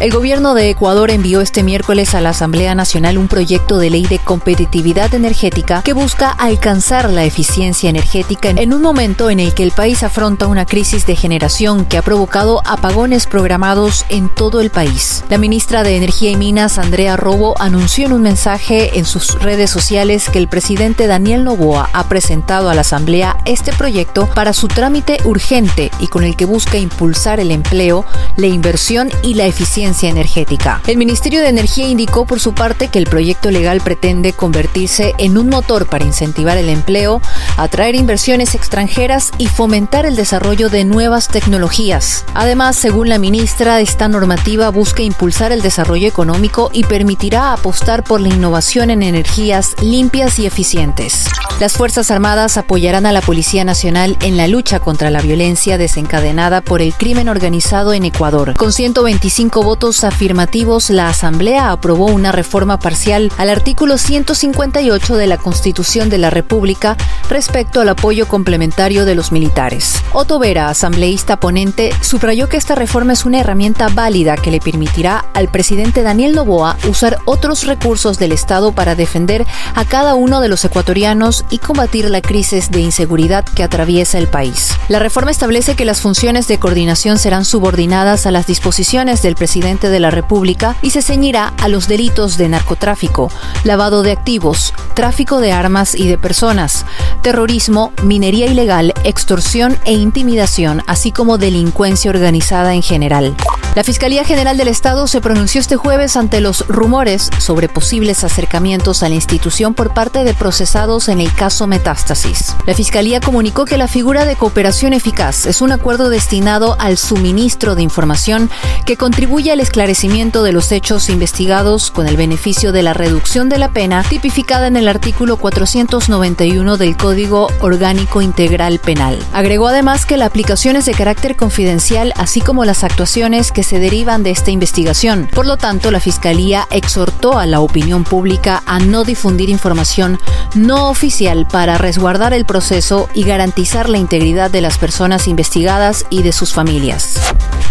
El gobierno de Ecuador envió este miércoles a la Asamblea Nacional un proyecto de ley de competitividad energética que busca alcanzar la eficiencia energética en un momento en el que el país afronta una crisis de generación que ha provocado apagones programados en todo el país. La ministra de Energía y Minas, Andrea Robo, anunció en un mensaje en sus redes sociales que el presidente Daniel Novoa ha presentado a la Asamblea este proyecto para su trámite urgente y con el que busca impulsar el empleo, la inversión y la eficiencia energética. El Ministerio de Energía indicó por su parte que el proyecto legal pretende convertirse en un motor para incentivar el empleo, atraer inversiones extranjeras y fomentar el desarrollo de nuevas tecnologías. Además, según la ministra, esta normativa busca impulsar el desarrollo económico y permitirá apostar por la innovación en energías limpias y eficientes. Las Fuerzas Armadas apoyarán a la Policía Nacional en la lucha contra la violencia desencadenada por el crimen organizado en Ecuador. Con 125 votos afirmativos, la Asamblea aprobó una reforma parcial al artículo 158 de la Constitución de la República respecto al apoyo complementario de los militares. Otto Vera, asambleísta ponente, subrayó que esta reforma es una herramienta válida que le permitirá al presidente Daniel Novoa usar otros recursos del Estado para defender a cada uno de los ecuatorianos y combatir la crisis de inseguridad que atraviesa el país. La reforma establece que las funciones de coordinación serán subordinadas a las disposiciones del presidente de la República y se ceñirá a los delitos de narcotráfico, lavado de activos, tráfico de armas y de personas, terrorismo, minería ilegal, extorsión e intimidación, así como delincuencia organizada en general. La Fiscalía General del Estado se pronunció este jueves ante los rumores sobre posibles acercamientos a la institución por parte de procesados en el caso Metástasis. La Fiscalía comunicó que la figura de cooperación eficaz es un acuerdo destinado al suministro de información que contribuye al esclarecimiento de los hechos investigados con el beneficio de la reducción de la pena tipificada en el artículo 491 del Código Orgánico Integral Penal. Agregó además que la aplicación es de carácter confidencial, así como las actuaciones que se derivan de esta investigación. Por lo tanto, la Fiscalía exhortó a la opinión pública a no difundir información no oficial para resguardar el proceso y garantizar la integridad de las personas investigadas y de sus familias.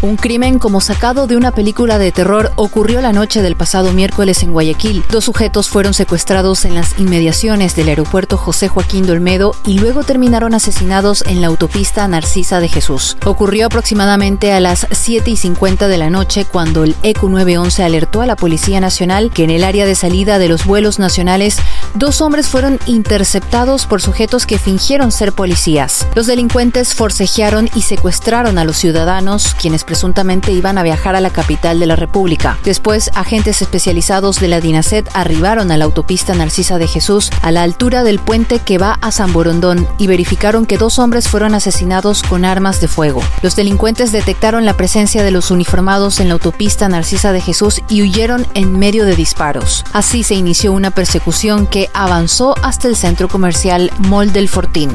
Un crimen como sacado de una película de terror ocurrió la noche del pasado miércoles en Guayaquil. Dos sujetos fueron secuestrados en las inmediaciones del aeropuerto José Joaquín Dolmedo y luego terminaron asesinados en la autopista Narcisa de Jesús. Ocurrió aproximadamente a las 7 y 50 de la noche cuando el ECU 911 alertó a la Policía Nacional que en el área de salida de los vuelos nacionales dos hombres fueron interceptados por sujetos que fingieron ser policías. Los delincuentes forcejearon y secuestraron a los ciudadanos, quienes presuntamente iban a viajar a la capital de la República. Después, agentes especializados de la DINASET arribaron a la autopista Narcisa de Jesús a la altura del puente que va a San Borondón y verificaron que dos hombres fueron asesinados con armas de fuego. Los delincuentes detectaron la presencia de los uniformados en la autopista Narcisa de Jesús y huyeron en medio de disparos. Así se inició una persecución que avanzó hasta el centro comercial Mall del Fortín.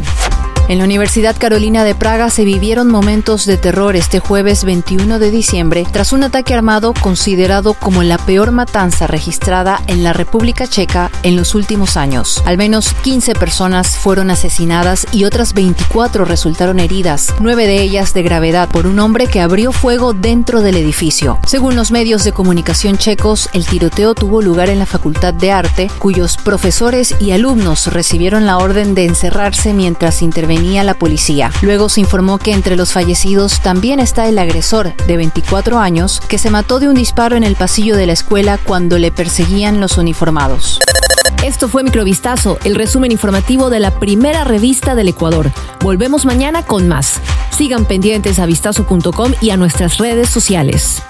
En la Universidad Carolina de Praga se vivieron momentos de terror este jueves 21 de diciembre tras un ataque armado considerado como la peor matanza registrada en la República Checa en los últimos años. Al menos 15 personas fueron asesinadas y otras 24 resultaron heridas, nueve de ellas de gravedad por un hombre que abrió fuego dentro del edificio. Según los medios de comunicación checos, el tiroteo tuvo lugar en la Facultad de Arte, cuyos profesores y alumnos recibieron la orden de encerrarse mientras intervenían la policía. Luego se informó que entre los fallecidos también está el agresor, de 24 años, que se mató de un disparo en el pasillo de la escuela cuando le perseguían los uniformados. Esto fue Microvistazo, el resumen informativo de la primera revista del Ecuador. Volvemos mañana con más. Sigan pendientes a vistazo.com y a nuestras redes sociales.